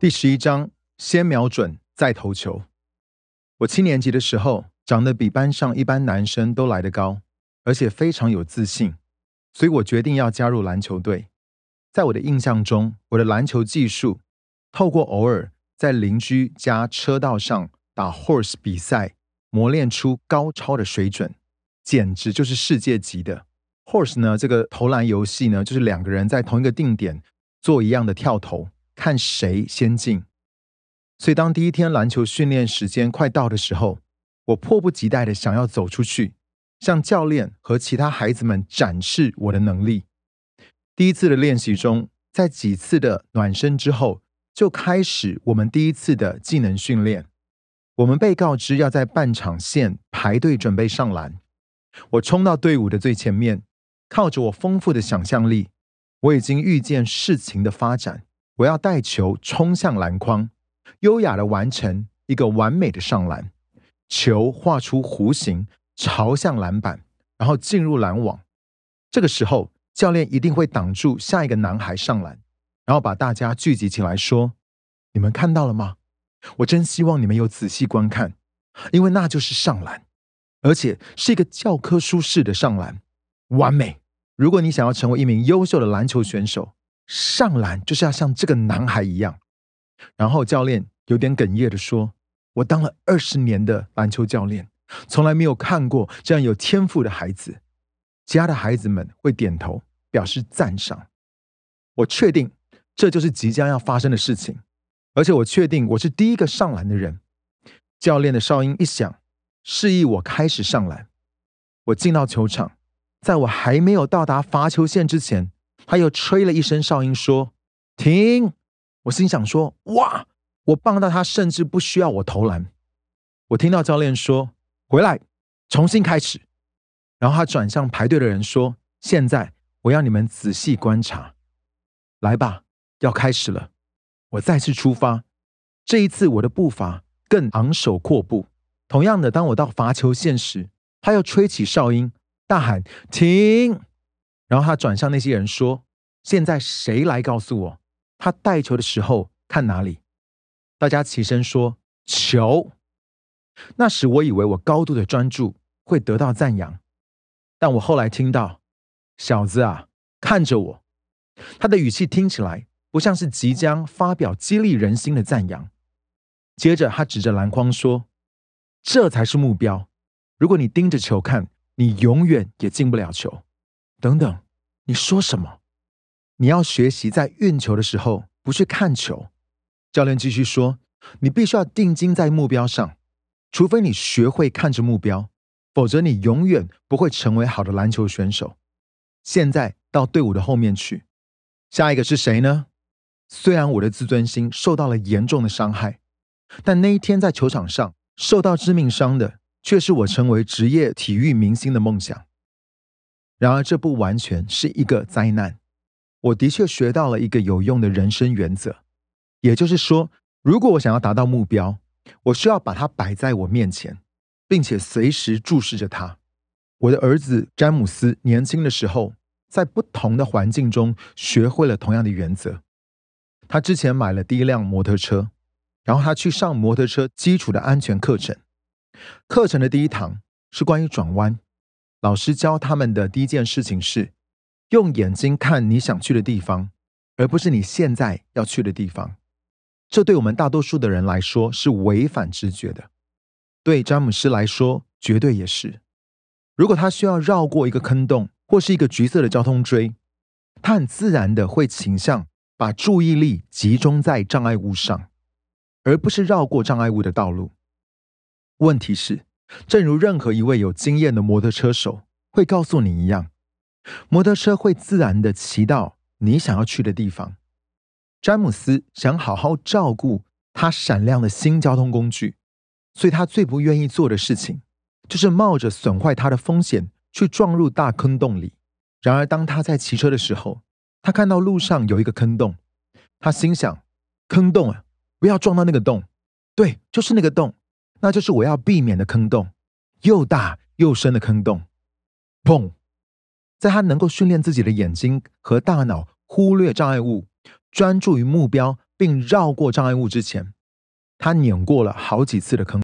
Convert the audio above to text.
第十一章：先瞄准再投球。我七年级的时候，长得比班上一般男生都来得高，而且非常有自信，所以我决定要加入篮球队。在我的印象中，我的篮球技术透过偶尔在邻居家车道上打 horse 比赛，磨练出高超的水准，简直就是世界级的。horse 呢，这个投篮游戏呢，就是两个人在同一个定点做一样的跳投，看谁先进。所以当第一天篮球训练时间快到的时候，我迫不及待的想要走出去，向教练和其他孩子们展示我的能力。第一次的练习中，在几次的暖身之后，就开始我们第一次的技能训练。我们被告知要在半场线排队准备上篮。我冲到队伍的最前面。靠着我丰富的想象力，我已经预见事情的发展。我要带球冲向篮筐，优雅的完成一个完美的上篮，球画出弧形，朝向篮板，然后进入篮网。这个时候，教练一定会挡住下一个男孩上篮，然后把大家聚集起来说：“你们看到了吗？我真希望你们有仔细观看，因为那就是上篮，而且是一个教科书式的上篮，完美。”如果你想要成为一名优秀的篮球选手，上篮就是要像这个男孩一样。然后教练有点哽咽的说：“我当了二十年的篮球教练，从来没有看过这样有天赋的孩子。”其他的孩子们会点头表示赞赏。我确定这就是即将要发生的事情，而且我确定我是第一个上篮的人。教练的哨音一响，示意我开始上篮。我进到球场。在我还没有到达罚球线之前，他又吹了一声哨音，说：“停！”我心想说：“哇，我棒到他甚至不需要我投篮。”我听到教练说：“回来，重新开始。”然后他转向排队的人说：“现在我要你们仔细观察，来吧，要开始了。”我再次出发，这一次我的步伐更昂首阔步。同样的，当我到罚球线时，他又吹起哨音。大喊停！然后他转向那些人说：“现在谁来告诉我，他带球的时候看哪里？”大家起身说：“球。”那时我以为我高度的专注会得到赞扬，但我后来听到：“小子啊，看着我。”他的语气听起来不像是即将发表激励人心的赞扬。接着他指着篮筐说：“这才是目标。如果你盯着球看。”你永远也进不了球。等等，你说什么？你要学习在运球的时候不去看球。教练继续说：“你必须要定睛在目标上，除非你学会看着目标，否则你永远不会成为好的篮球选手。”现在到队伍的后面去。下一个是谁呢？虽然我的自尊心受到了严重的伤害，但那一天在球场上受到致命伤的。却是我成为职业体育明星的梦想。然而，这不完全是一个灾难。我的确学到了一个有用的人生原则，也就是说，如果我想要达到目标，我需要把它摆在我面前，并且随时注视着它。我的儿子詹姆斯年轻的时候，在不同的环境中学会了同样的原则。他之前买了第一辆摩托车，然后他去上摩托车基础的安全课程。课程的第一堂是关于转弯。老师教他们的第一件事情是用眼睛看你想去的地方，而不是你现在要去的地方。这对我们大多数的人来说是违反直觉的，对詹姆斯来说绝对也是。如果他需要绕过一个坑洞或是一个橘色的交通锥，他很自然的会倾向把注意力集中在障碍物上，而不是绕过障碍物的道路。问题是，正如任何一位有经验的摩托车手会告诉你一样，摩托车会自然的骑到你想要去的地方。詹姆斯想好好照顾他闪亮的新交通工具，所以他最不愿意做的事情，就是冒着损坏它的风险去撞入大坑洞里。然而，当他在骑车的时候，他看到路上有一个坑洞，他心想：坑洞啊，不要撞到那个洞。对，就是那个洞。那就是我要避免的坑洞，又大又深的坑洞。砰！在他能够训练自己的眼睛和大脑忽略障碍物，专注于目标，并绕过障碍物之前，他碾过了好几次的坑。